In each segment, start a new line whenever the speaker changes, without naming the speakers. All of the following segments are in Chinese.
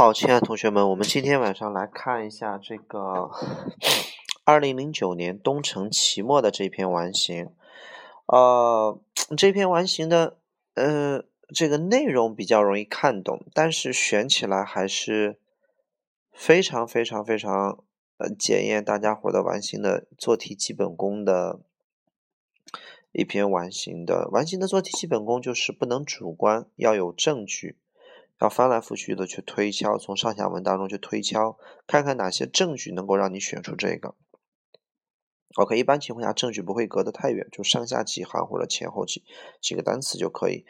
好，亲爱的同学们，我们今天晚上来看一下这个二零零九年东城期末的这篇完形。呃，这篇完形的呃这个内容比较容易看懂，但是选起来还是非常非常非常呃检验大家伙的完形的做题基本功的一篇完形的完形的做题基本功，就是不能主观，要有证据。要翻来覆去的去推敲，从上下文当中去推敲，看看哪些证据能够让你选出这个。OK，一般情况下证据不会隔得太远，就上下几行或者前后几几个单词就可以。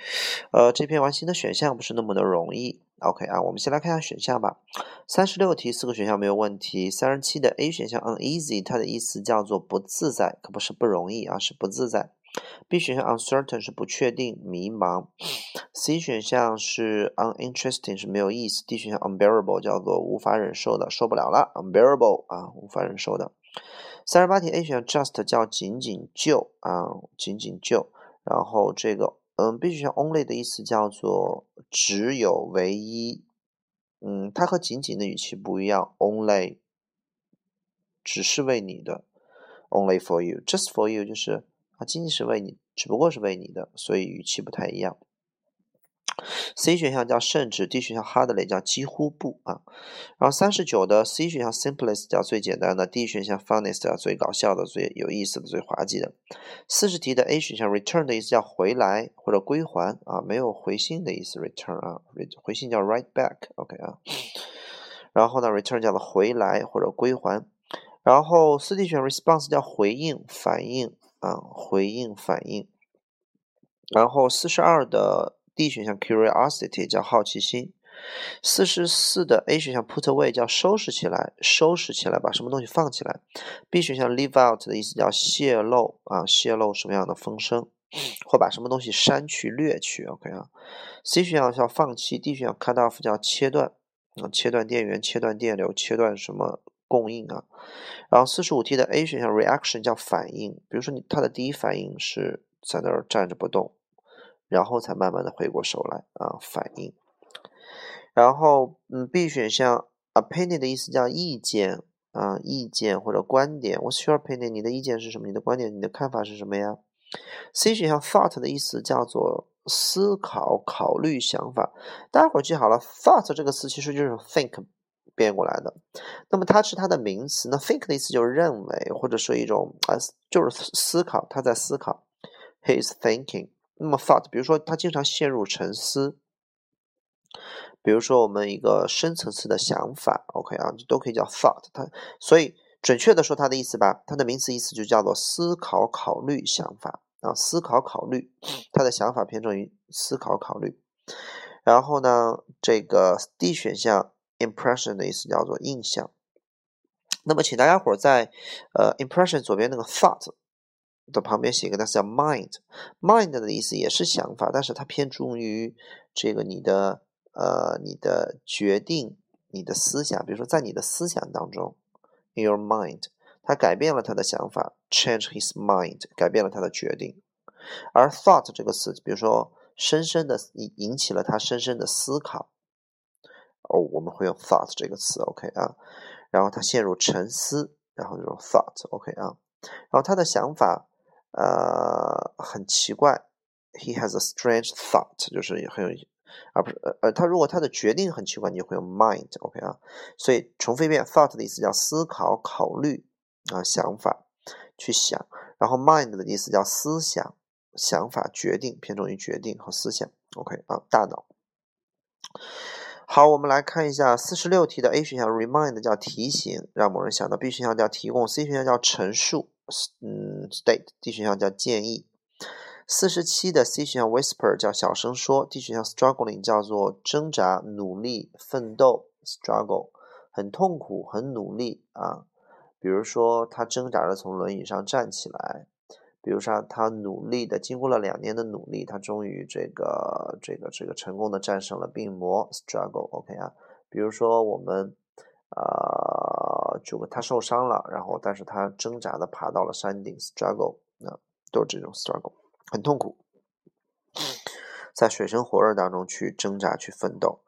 呃，这篇完形的选项不是那么的容易。OK 啊，我们先来看一下选项吧。三十六题四个选项没有问题。三十七的 A 选项 uneasy，它的意思叫做不自在，可不是不容易啊，是不自在。B 选项 uncertain 是不确定、迷茫，C 选项是 uninteresting 是没有意思，D 选项 unbearable 叫做无法忍受的，受不了了，unbearable 啊，无法忍受的。三十八题 A 选项 just 叫仅仅就啊，仅仅就，然后这个嗯 B 选项 only 的意思叫做只有、唯一，嗯，它和仅仅的语气不一样，only 只是为你的，only for you，just for you 就是。啊，仅仅是为你，只不过是为你的，所以语气不太一样。C 选项叫甚至，D 选项 hardly 叫几乎不啊。然后三十九的 C 选项 simplest 叫最简单的，D 选项 funniest 叫最搞笑的、最有意思的、最滑稽的。四十题的 A 选项 return 的意思叫回来或者归还啊，没有回信的意思，return 啊，回信叫 write back，OK 啊。然后呢，return 叫做回来或者归还。然后四 D 选 response 叫回应、反应。啊，回应反应。然后四十二的 D 选项 curiosity 叫好奇心，四十四的 A 选项 put away 叫收拾起来，收拾起来把什么东西放起来。B 选项 leave out 的意思叫泄露啊，泄露什么样的风声，或把什么东西删去、略去。OK 啊。C 选项叫放弃，D 选项 cut off 叫切断啊，切断电源、切断电流、切断什么。供应啊，然后四十五题的 A 选项 reaction 叫反应，比如说你他的第一反应是在那儿站着不动，然后才慢慢的回过手来啊反应。然后嗯 B 选项 opinion 的意思叫意见啊意见或者观点，What's your opinion？你的意见是什么？你的观点你的看法是什么呀？C 选项 thought 的意思叫做思考考虑想法，大家伙记好了，thought 这个词其实就是 think。变过来的，那么它是它的名词。那 think 的意思就是认为，或者说一种啊，就是思考，他在思考，he is thinking。那么 thought，比如说他经常陷入沉思，比如说我们一个深层次的想法，OK 啊，都可以叫 thought。它所以准确的说它的意思吧，它的名词意思就叫做思考、考虑、想法啊，思考、考虑，他的想法偏重于思考、考虑。然后呢，这个 D 选项。Impression 的意思叫做印象。那么，请大家伙在呃 impression 左边那个 thought 的旁边写一个单词叫 mind。mind 的意思也是想法，但是它偏重于这个你的呃你的决定、你的思想。比如说，在你的思想当中，in your mind，他改变了他的想法，change his mind，改变了他的决定。而 thought 这个词，比如说，深深的引引起了他深深的思考。哦，我们会用 thought 这个词，OK 啊，然后他陷入沉思，然后就用 thought，OK 啊，然后他的想法呃很奇怪，he has a strange thought，就是很有，而不是呃呃，他如果他的决定很奇怪，你就会用 mind，OK 啊，所以重复一遍，thought 的意思叫思考、考虑啊，想法去想，然后 mind 的意思叫思想、想法、决定，偏重于决定和思想，OK 啊，大脑。好，我们来看一下四十六题的 A 选项 remind 叫提醒，让某人想到；B 选项叫提供；C 选项叫陈述，嗯，state；D 选项叫建议。四十七的 C 选项 whisper 叫小声说；D 选项 struggling 叫做挣扎、努力、奋斗，struggle 很痛苦、很努力啊。比如说他挣扎着从轮椅上站起来。比如说，他努力的，经过了两年的努力，他终于这个、这个、这个成功的战胜了病魔，struggle，OK 啊。比如说，我们啊，就他受伤了，然后但是他挣扎的爬到了山顶，struggle，那都是这种 struggle，很痛苦，在水深火热当中去挣扎去奋斗。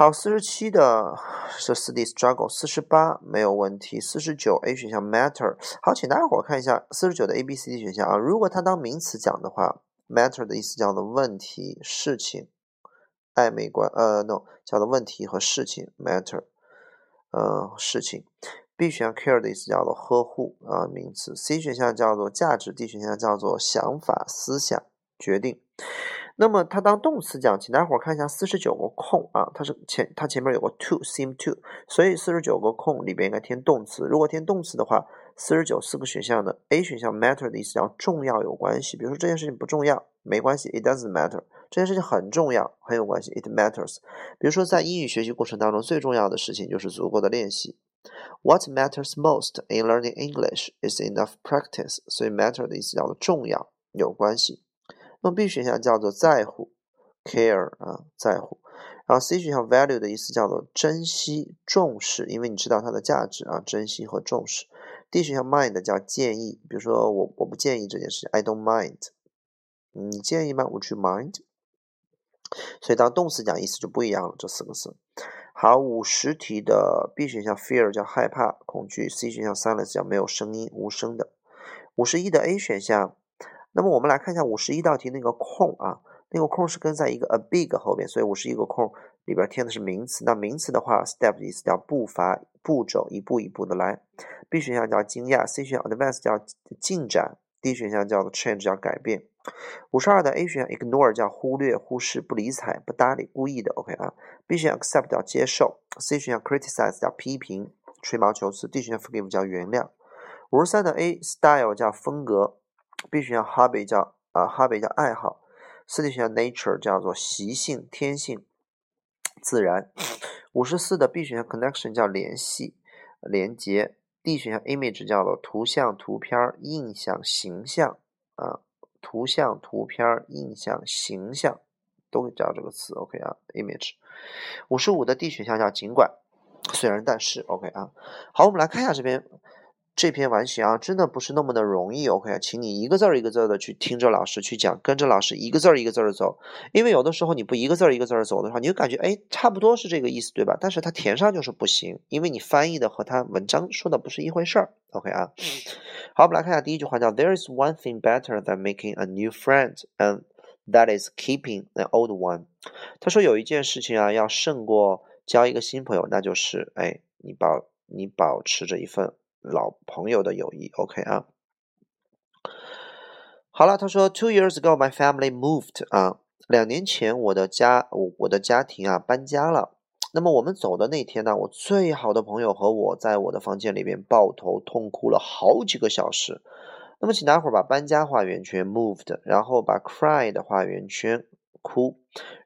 好，四十七的是四 D struggle，四十八没有问题，四十九 A 选项 matter。好，请大家伙看一下四十九的 A、B、C、D 选项啊。如果它当名词讲的话，matter 的意思叫做问题、事情、暧昧关，呃，no，叫做问题和事情 matter，呃，事情。B 选项 care 的意思叫做呵护啊，名词。C 选项叫做价值，D 选项叫做想法、思想、决定。那么它当动词讲，请大伙儿看一下四十九个空啊，它是前它前面有个 to seem to，所以四十九个空里边应该填动词。如果填动词的话，四十九四个选项的 A 选项 matter 的意思叫重要有关系，比如说这件事情不重要，没关系，it doesn't matter。这件事情很重要，很有关系，it matters。比如说在英语学习过程当中，最重要的事情就是足够的练习。What matters most in learning English is enough practice。所以 matter 的意思叫做重要有关系。那么 B 选项叫做在乎，care 啊，在乎。然后 C 选项 value 的意思叫做珍惜、重视，因为你知道它的价值啊，珍惜和重视。D 选项 mind 叫建议，比如说我我不建议这件事情，I don't mind。你建议吗？Would you mind？所以当动词讲意思就不一样了，这四个字。好，五十题的 B 选项 fear 叫害怕、恐惧，C 选项 silence 叫没有声音、无声的。五十一的 A 选项。那么我们来看一下五十一道题那个空啊，那个空是跟在一个 a big 后边，所以五十一个空里边填的是名词。那名词的话，step 意思叫步伐、步骤，一步一步的来。B 选项叫惊讶，C 选项 advance 叫进展，D 选项叫 change 叫改变。五十二的 A 选项 ignore 叫忽略、忽视、不理睬、不搭理、故意的。OK 啊。B 选项 accept 叫接受，C 选项 criticize 叫批评、吹毛求疵，D 选项 forgive 叫原谅。五十三的 A style 叫风格。B 选项 hobby 叫啊，hobby 叫爱好。C 选项 nature 叫做习性、天性、自然。五十四的 B 选项 connection 叫联系、连接。D 选项 image 叫做图像、图片、印象、形象啊，图像、图片、印象、形象都叫这个词。OK 啊，image。五十五的 D 选项叫尽管、虽然、但是。OK 啊，好，我们来看一下这边。这篇完形啊，真的不是那么的容易。OK，请你一个字儿一个字儿的去听着老师去讲，跟着老师一个字儿一个字儿的走。因为有的时候你不一个字儿一个字儿走的话，你就感觉哎，差不多是这个意思，对吧？但是它填上就是不行，因为你翻译的和他文章说的不是一回事儿。OK 啊，好，我们来看一下第一句话，叫 There is one thing better than making a new friend, and that is keeping an old one。他说有一件事情啊，要胜过交一个新朋友，那就是哎，你保你保持着一份。老朋友的友谊，OK 啊。好了，他说，Two years ago, my family moved 啊，两年前我的家，我我的家庭啊搬家了。那么我们走的那天呢，我最好的朋友和我在我的房间里面抱头痛哭了好几个小时。那么请大伙儿把搬家画圆圈，moved，然后把 cry 的画圆圈，哭，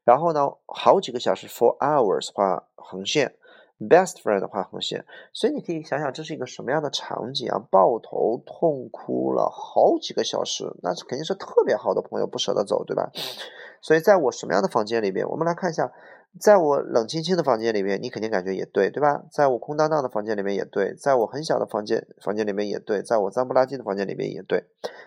然后呢，好几个小时 four hours 画横线。Best friend 的画横线，所以你可以想想这是一个什么样的场景啊？抱头痛哭了好几个小时，那是肯定是特别好的朋友，不舍得走，对吧？所以在我什么样的房间里边，我们来看一下，在我冷清清的房间里面，你肯定感觉也对，对吧？在我空荡荡的房间里面也对，在我很小的房间房间里面也对，在我脏不拉几的房间里面也对，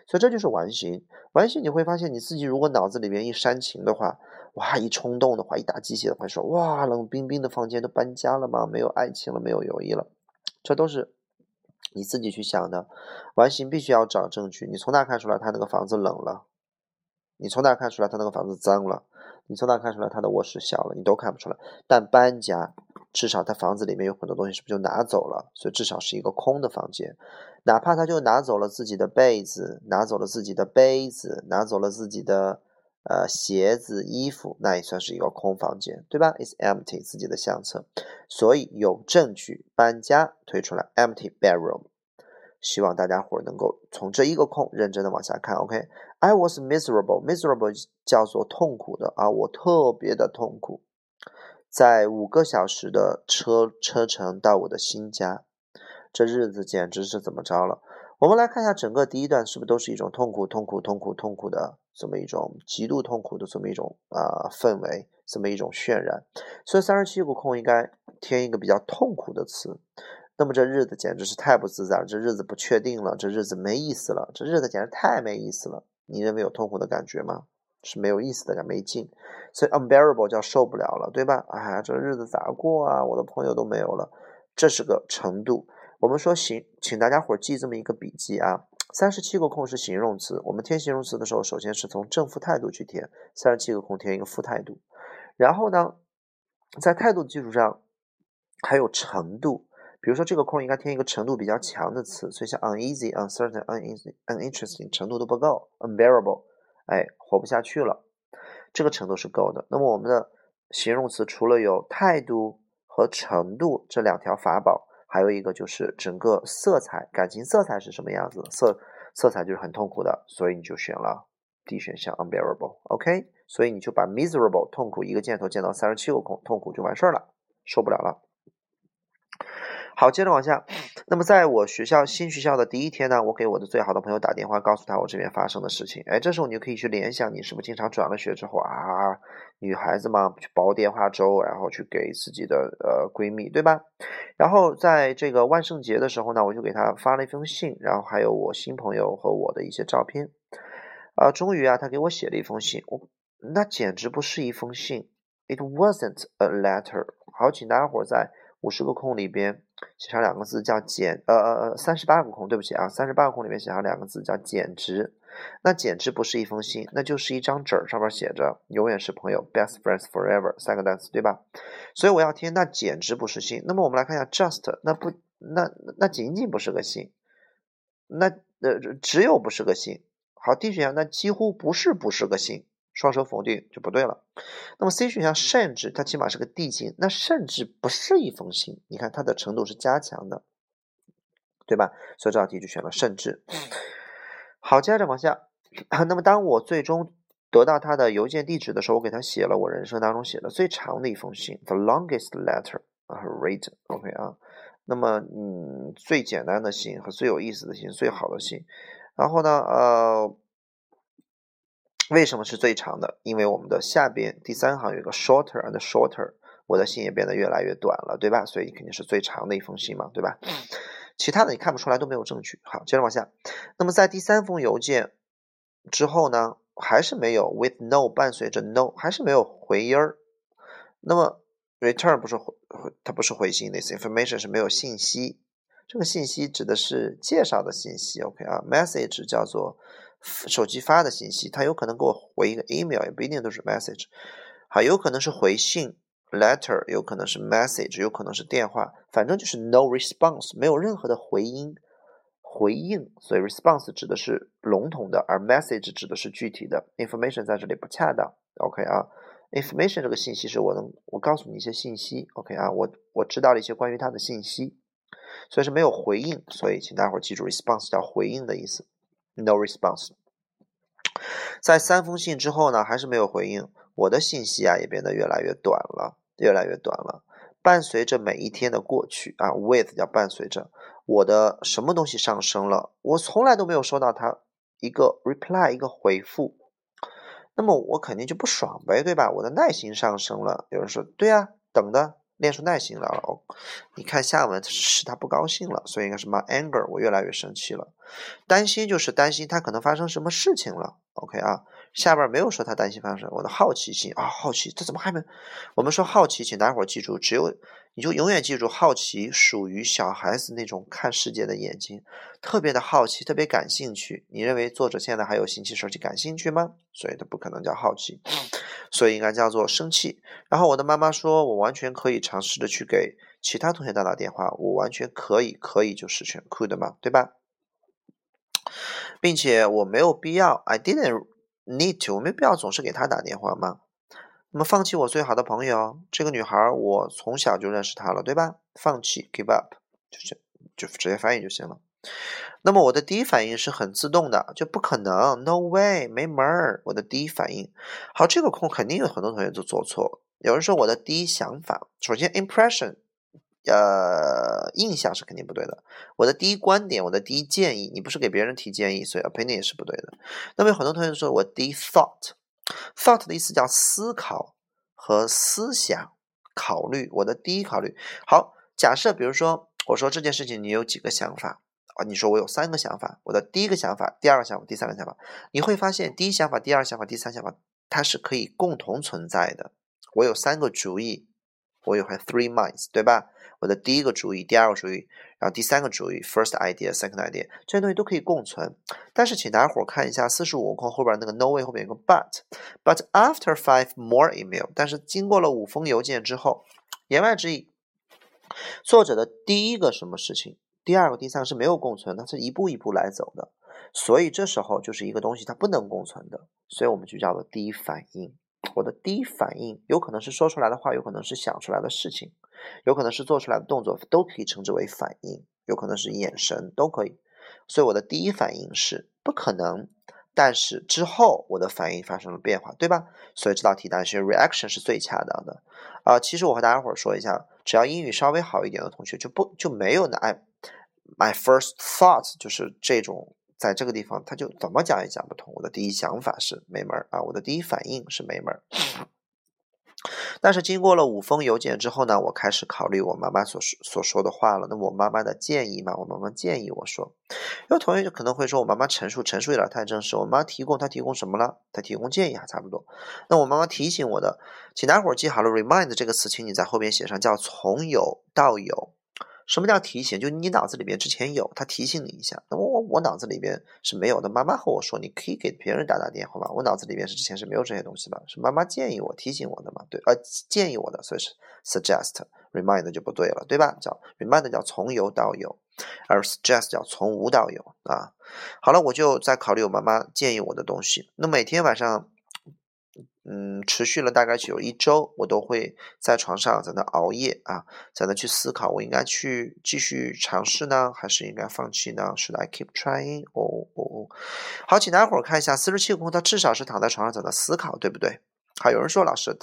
所以这就是完形。完形你会发现你自己如果脑子里面一煽情的话。哇！一冲动的话，一打鸡血的话，说哇，冷冰冰的房间都搬家了吗？没有爱情了，没有友谊了，这都是你自己去想的。完形必须要找证据。你从哪看出来他那个房子冷了？你从哪看出来他那个房子脏了？你从哪看出来他的卧室小了？你都看不出来。但搬家，至少他房子里面有很多东西是不是就拿走了？所以至少是一个空的房间。哪怕他就拿走了自己的被子，拿走了自己的杯子，拿走了自己的。呃，鞋子、衣服，那也算是一个空房间，对吧？It's empty，自己的相册。所以有证据搬家推出来，empty bedroom。希望大家伙能够从这一个空认真的往下看，OK。I was miserable，miserable 叫做痛苦的啊，我特别的痛苦，在五个小时的车车程到我的新家，这日子简直是怎么着了？我们来看一下整个第一段，是不是都是一种痛苦、痛苦、痛苦、痛苦的这么一种极度痛苦的这么一种啊氛围，这么一种渲染。所以三十七个空应该添一个比较痛苦的词。那么这日子简直是太不自在了，这日子不确定了，这日子没意思了，这日子简直太没意思了。你认为有痛苦的感觉吗？是没有意思的，没劲。所以 unbearable 叫受不了了，对吧？哎，这日子咋过啊？我的朋友都没有了，这是个程度。我们说形，请大家伙记这么一个笔记啊。三十七个空是形容词，我们填形容词的时候，首先是从正负态度去填，三十七个空填一个负态度，然后呢，在态度基础上还有程度，比如说这个空应该填一个程度比较强的词，所以像 uneasy、uncertain、ununinteresting，程度都不够，unbearable，哎，活不下去了，这个程度是够的。那么我们的形容词除了有态度和程度这两条法宝。还有一个就是整个色彩，感情色彩是什么样子？色色彩就是很痛苦的，所以你就选了 D 选项 unbearable，OK？所以你就把 miserable 痛苦一个箭头箭到三十七个空，痛苦就完事儿了，受不了了。好，接着往下。那么在我学校新学校的第一天呢，我给我的最好的朋友打电话，告诉他我这边发生的事情。哎，这时候你就可以去联想，你是不是经常转了学之后啊，女孩子嘛，去煲电话粥，然后去给自己的呃闺蜜，对吧？然后在这个万圣节的时候呢，我就给她发了一封信，然后还有我新朋友和我的一些照片。啊，终于啊，他给我写了一封信，我那简直不是一封信，It wasn't a letter。好，请大家伙在。五十个空里边写上两个字叫简，呃呃呃，三十八个空，对不起啊，三十八个空里面写上两个字叫简直。那简直不是一封信，那就是一张纸儿，上面写着永远是朋友，best friends forever 三个单词，对吧？所以我要填那简直不是信。那么我们来看一下 just，那不那那仅仅不是个信，那呃只有不是个信。好，D 选项那几乎不是不是个信。双手否定就不对了。那么 C 选项甚至它起码是个递进，那甚至不是一封信。你看它的程度是加强的，对吧？所以这道题就选了甚至。好，接着往下。那么当我最终得到他的邮件地址的时候，我给他写了我人生当中写的最长的一封信，the longest letter I written。OK 啊。那么嗯，最简单的信和最有意思的信，最好的信。然后呢，呃。为什么是最长的？因为我们的下边第三行有一个 shorter and shorter，我的信也变得越来越短了，对吧？所以肯定是最长的一封信嘛，对吧？其他的你看不出来都没有证据。好，接着往下。那么在第三封邮件之后呢，还是没有 with no 伴随着 no，还是没有回音儿。那么 return 不是回，它不是回信，this information 是没有信息。这个信息指的是介绍的信息。OK 啊，message 叫做。手机发的信息，他有可能给我回一个 email，也不一定都是 message，好有可能是回信 letter，有可能是 message，有可能是电话，反正就是 no response，没有任何的回音回应，所以 response 指的是笼统的，而 message 指的是具体的 information 在这里不恰当。OK 啊，information 这个信息是我能我告诉你一些信息。OK 啊，我我知道了一些关于他的信息，所以是没有回应，所以请大伙记住 response 叫回应的意思。No response。在三封信之后呢，还是没有回应。我的信息啊，也变得越来越短了，越来越短了。伴随着每一天的过去啊，with 叫伴随着我的什么东西上升了？我从来都没有收到他一个 reply，一个回复。那么我肯定就不爽呗，对吧？我的耐心上升了。有人说，对呀，等的。练出耐心来了哦，你看下文使他不高兴了，所以应该是 my anger，我越来越生气了。担心就是担心他可能发生什么事情了。OK 啊，下边没有说他担心发生，我的好奇心啊，好奇这怎么还没？我们说好奇，请大伙记住，只有。你就永远记住，好奇属于小孩子那种看世界的眼睛，特别的好奇，特别感兴趣。你认为作者现在还有新奇事去感兴趣吗？所以它不可能叫好奇，所以应该叫做生气。然后我的妈妈说，我完全可以尝试着去给其他同学打打电话，我完全可以，可以就是选 could 嘛，对吧？并且我没有必要，I didn't need to，我没必要总是给他打电话吗？那么放弃我最好的朋友这个女孩，我从小就认识她了，对吧？放弃，give up，就是就直接翻译就行了。那么我的第一反应是很自动的，就不可能，no way，没门儿。我的第一反应，好，这个空肯定有很多同学都做错。有人说我的第一想法，首先 impression，呃，印象是肯定不对的。我的第一观点，我的第一建议，你不是给别人提建议，所以 opinion 也是不对的。那么有很多同学说我第一 thought。Thought 的意思叫思考和思想、考虑。我的第一考虑，好，假设比如说，我说这件事情你有几个想法啊？你说我有三个想法。我的第一个想法、第二个想法、第三个想法，你会发现第一想法、第二想法、第三想法它是可以共同存在的。我有三个主意，我有 have three minds，对吧？我的第一个主意，第二个主意，然后第三个主意，first idea，second idea，这些东西都可以共存。但是请大家伙看一下四十五空后边那个 no way 后面有个 but，but after five more email，但是经过了五封邮件之后，言外之意，作者的第一个什么事情，第二个、第三个是没有共存，它是一步一步来走的。所以这时候就是一个东西它不能共存的，所以我们就叫做第一反应。我的第一反应有可能是说出来的话，有可能是想出来的事情，有可能是做出来的动作，都可以称之为反应。有可能是眼神，都可以。所以我的第一反应是不可能，但是之后我的反应发生了变化，对吧？所以这道题答案是 reaction 是最恰当的。啊，其实我和大家伙儿说一下，只要英语稍微好一点的同学，就不就没有呢。I my first thought 就是这种。在这个地方，他就怎么讲也讲不通。我的第一想法是没门儿啊，我的第一反应是没门儿。但是经过了五封邮件之后呢，我开始考虑我妈妈所说所说的话了。那我妈妈的建议嘛，我妈妈建议我说，有同学就可能会说我妈妈陈述陈述有点太正式。我妈提供她提供什么了？她提供建议还差不多。那我妈妈提醒我的，请大伙记好了，remind 这个词，请你在后边写上，叫从有到有。什么叫提醒？就你脑子里边之前有，他提醒你一下。那我我脑子里边是没有的。妈妈和我说，你可以给别人打打电话吧。我脑子里边是之前是没有这些东西的，是妈妈建议我提醒我的嘛？对，呃，建议我的，所以是 suggest，remind 就不对了，对吧？叫 remind 叫从有到有，而 suggest 叫从无到有啊。好了，我就在考虑我妈妈建议我的东西。那每天晚上。嗯，持续了大概只有一周，我都会在床上在那熬夜啊，在那去思考，我应该去继续尝试呢，还是应该放弃呢？Should I keep trying？哦哦哦，好，请大家伙看一下，四十七个空，他至少是躺在床上在那思考，对不对？好，有人说老师，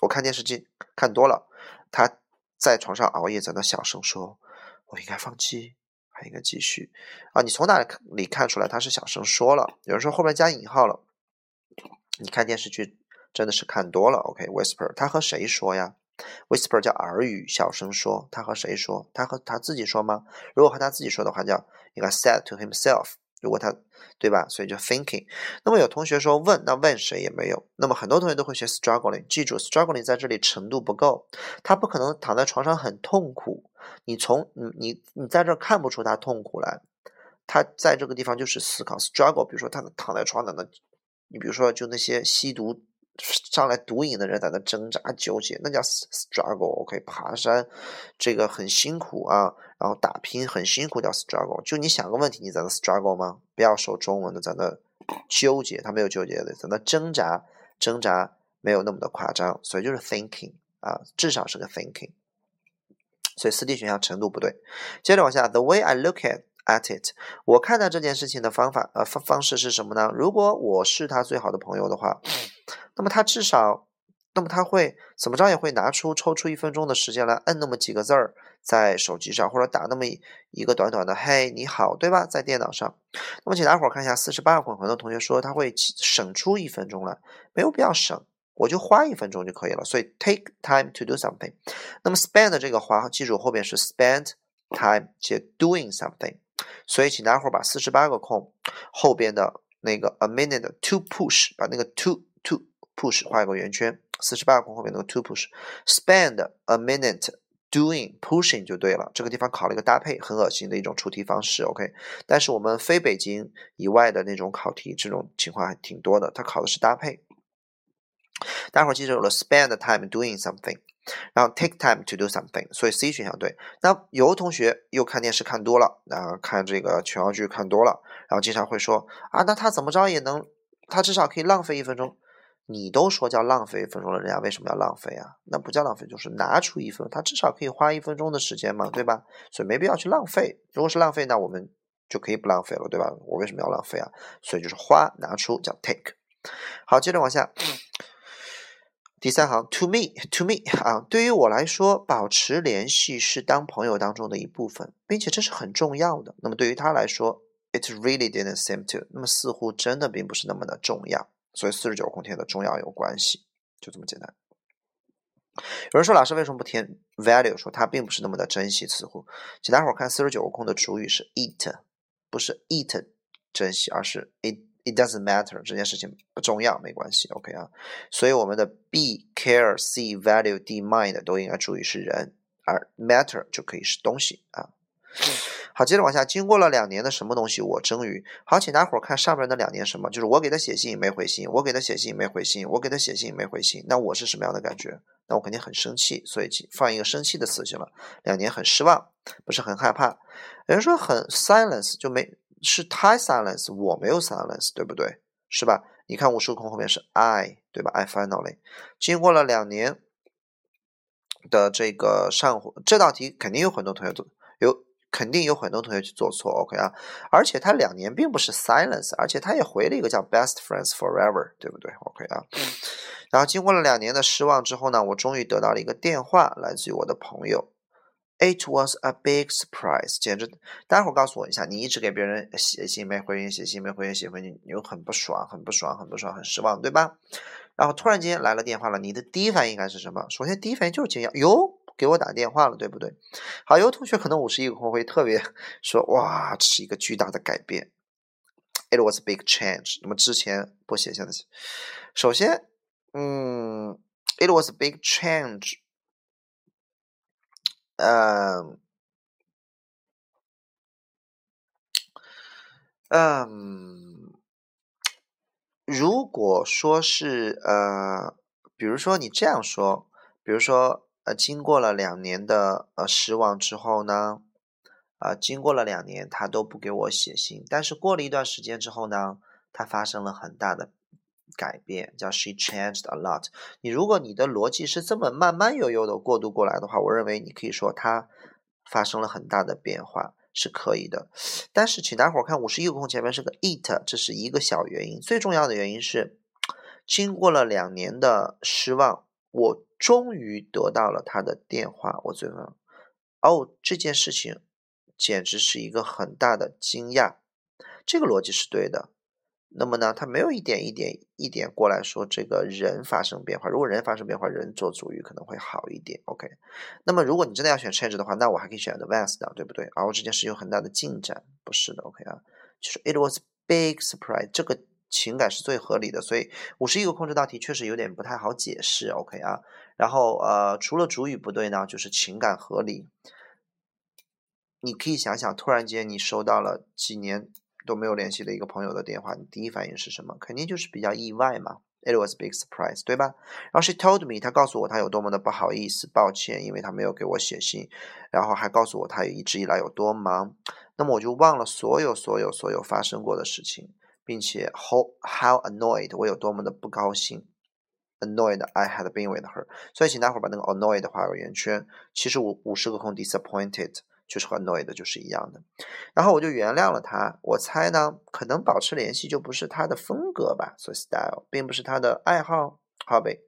我看电视剧看多了，他在床上熬夜在那小声说，我应该放弃，还应该继续啊？你从哪里看出来他是小声说了？有人说后面加引号了，你看电视剧。真的是看多了，OK？Whisper，他和谁说呀？Whisper 叫耳语，小声说。他和谁说？他和他自己说吗？如果和他自己说的话，叫应该 said to himself。如果他对吧？所以就 thinking。那么有同学说问，那问谁也没有。那么很多同学都会学 struggling。记住，struggling 在这里程度不够，他不可能躺在床上很痛苦。你从你你你在这看不出他痛苦来。他在这个地方就是思考 struggle。比如说他躺在床上的，你比如说就那些吸毒。上来毒瘾的人在那挣扎纠结，那叫 struggle，OK？爬山这个很辛苦啊，然后打拼很辛苦叫 struggle。就你想个问题，你在那 struggle 吗？不要说中文的，在那纠结，他没有纠结的，在那挣扎，挣扎没有那么的夸张，所以就是 thinking 啊，至少是个 thinking。所以四 D 选项程度不对。接着往下，the way I look at。At it，我看待这件事情的方法呃方方式是什么呢？如果我是他最好的朋友的话，那么他至少，那么他会怎么着也会拿出抽出一分钟的时间来摁那么几个字儿在手机上，或者打那么一个短短的“嘿，你好”，对吧？在电脑上。那么请大伙儿看一下，四十八个很多同学说他会省出一分钟来，没有必要省，我就花一分钟就可以了。所以 take time to do something。那么 spend 这个花，记住后边是 spend time 接 doing something。所以，请大家伙把四十八个空后边的那个 a minute to push，把那个 to push 画一个圆圈。四十八个空后面那个 to push，spend a minute doing pushing 就对了。这个地方考了一个搭配，很恶心的一种出题方式。OK，但是我们非北京以外的那种考题，这种情况还挺多的。它考的是搭配。待会儿记住了，spend time doing something。然后 take time to do something，所以 C 选项对。那有的同学又看电视看多了，啊，看这个琼瑶剧看多了，然后经常会说啊，那他怎么着也能，他至少可以浪费一分钟。你都说叫浪费一分钟了，人家为什么要浪费啊？那不叫浪费，就是拿出一分，他至少可以花一分钟的时间嘛，对吧？所以没必要去浪费。如果是浪费，那我们就可以不浪费了，对吧？我为什么要浪费啊？所以就是花拿出叫 take。好，接着往下。第三行，to me，to me 啊，对于我来说，保持联系是当朋友当中的一部分，并且这是很重要的。那么对于他来说，it really didn't seem to，那么似乎真的并不是那么的重要。所以四十九空填的重要有关系，就这么简单。有人说老师为什么不填 value？说他并不是那么的珍惜，似乎。请大伙儿看四十九个空的主语是 eat，不是 eat 珍惜，而是 it It doesn't matter，这件事情不重要，没关系，OK 啊。所以我们的 be、care、see、value、d、mind 都应该注意是人，而 matter 就可以是东西啊。好，接着往下，经过了两年的什么东西，我终于好，请大伙儿看上面那两年什么，就是我给他写信没回信，我给他写信没回信，我给他写信没回信，那我是什么样的感觉？那我肯定很生气，所以放一个生气的词行了。两年很失望，不是很害怕。有人说很 silence 就没是太 silence，我没有 silence，对不对？是吧？你看无数空后面是 I，对吧？I finally 经过了两年的这个上火，这道题肯定有很多同学做有。肯定有很多同学去做错，OK 啊，而且他两年并不是 silence，而且他也回了一个叫 best friends forever，对不对？OK 啊，然后经过了两年的失望之后呢，我终于得到了一个电话，来自于我的朋友。It was a big surprise，简直！待会儿告诉我一下，你一直给别人写信没回音，写信没回音，写回信，你又很不爽，很不爽，很不爽，很失望，对吧？然后突然间来了电话了，你的第一反应应该是什么？首先第一反应就是惊讶，哟。给我打电话了，对不对？好，有同学可能五十一个空会特别 说，哇，这是一个巨大的改变，It was a big change。那么之前不写下的，首先，嗯，It was a big change。嗯，嗯，如果说是呃，比如说你这样说，比如说。呃，经过了两年的呃失望之后呢，啊，经过了两年，他都不给我写信。但是过了一段时间之后呢，他发生了很大的改变，叫 she changed a lot。你如果你的逻辑是这么慢慢悠悠的过渡过来的话，我认为你可以说他发生了很大的变化是可以的。但是请大伙儿看五十一个空前面是个 it，这是一个小原因，最重要的原因是经过了两年的失望，我。终于得到了他的电话，我最后，哦，这件事情简直是一个很大的惊讶，这个逻辑是对的。那么呢，他没有一点一点一点过来说这个人发生变化。如果人发生变化，人做主语可能会好一点。OK，那么如果你真的要选 change 的话，那我还可以选 advance 的，对不对？而我这件事有很大的进展，不是的。OK 啊，就是 it was big surprise 这个。情感是最合理的，所以五十一个空这道题确实有点不太好解释。OK 啊，然后呃，除了主语不对呢，就是情感合理。你可以想想，突然间你收到了几年都没有联系的一个朋友的电话，你第一反应是什么？肯定就是比较意外嘛。It was a big surprise，对吧？然后 she told me，她告诉我她有多么的不好意思、抱歉，因为她没有给我写信，然后还告诉我她一直以来有多忙。那么我就忘了所有、所有、所有发生过的事情。并且 how how annoyed 我有多么的不高兴，annoyed I had been with her。所以请大伙儿把那个 annoyed 画个圆圈。其实五五十个空 disappointed 就是和 annoyed 就是一样的。然后我就原谅了他。我猜呢，可能保持联系就不是他的风格吧，所以 style 并不是他的爱好，hobby。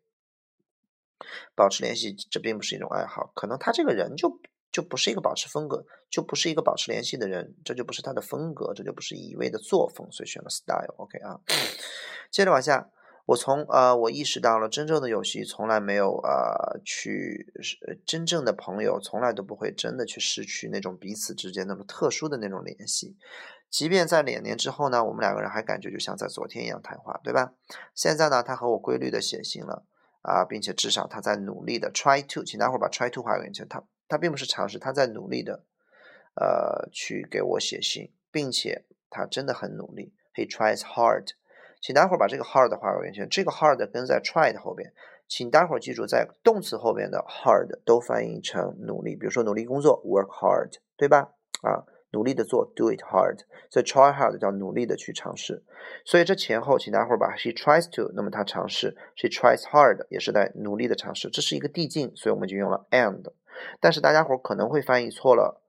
保持联系这并不是一种爱好，可能他这个人就。就不是一个保持风格，就不是一个保持联系的人，这就不是他的风格，这就不是一味的作风，所以选了 style，OK 啊。接着往下，我从呃，我意识到了真正的游戏从来没有呃去真正的朋友从来都不会真的去失去那种彼此之间那么特殊的那种联系，即便在两年之后呢，我们两个人还感觉就像在昨天一样谈话，对吧？现在呢，他和我规律的写信了啊，并且至少他在努力的 try to，请大伙儿把 try to 画个圆圈，他。他并不是尝试，他在努力的，呃，去给我写信，并且他真的很努力。He tries hard。请待会儿把这个 hard 画个圆圈。这个 hard 跟在 try 的后边。请待会儿记住，在动词后边的 hard 都翻译成努力。比如说努力工作，work hard，对吧？啊，努力的做，do it hard。所以 try hard 叫努力的去尝试。所以这前后，请待会儿把 she tries to，那么他尝试，she tries hard 也是在努力的尝试。这是一个递进，所以我们就用了 and。但是大家伙可能会翻译错了，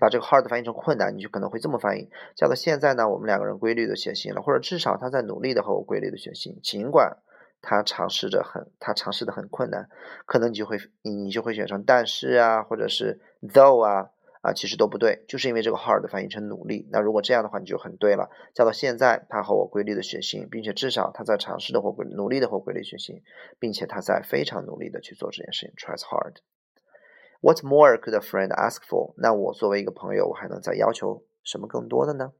把这个 hard 翻译成困难，你就可能会这么翻译，叫做现在呢，我们两个人规律的写信了，或者至少他在努力的和我规律的写信，尽管他尝试着很，他尝试的很困难，可能你就会你你就会选成但是啊，或者是 though 啊啊，其实都不对，就是因为这个 hard 翻译成努力，那如果这样的话你就很对了，叫做现在他和我规律的写信，并且至少他在尝试的或规努力的或规律写信，并且他在非常努力的去做这件事情，tries hard。What more could a friend ask for？那我作为一个朋友，我还能再要求什么更多的呢？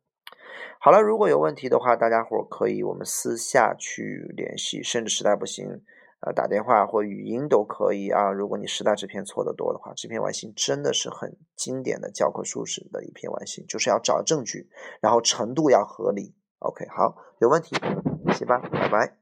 好了，如果有问题的话，大家伙可以我们私下去联系，甚至实在不行，呃，打电话或语音都可以啊。如果你实在这篇错的多的话，这篇完形真的是很经典的教科书式的一篇完形，就是要找证据，然后程度要合理。OK，好，有问题，联系吧，拜拜。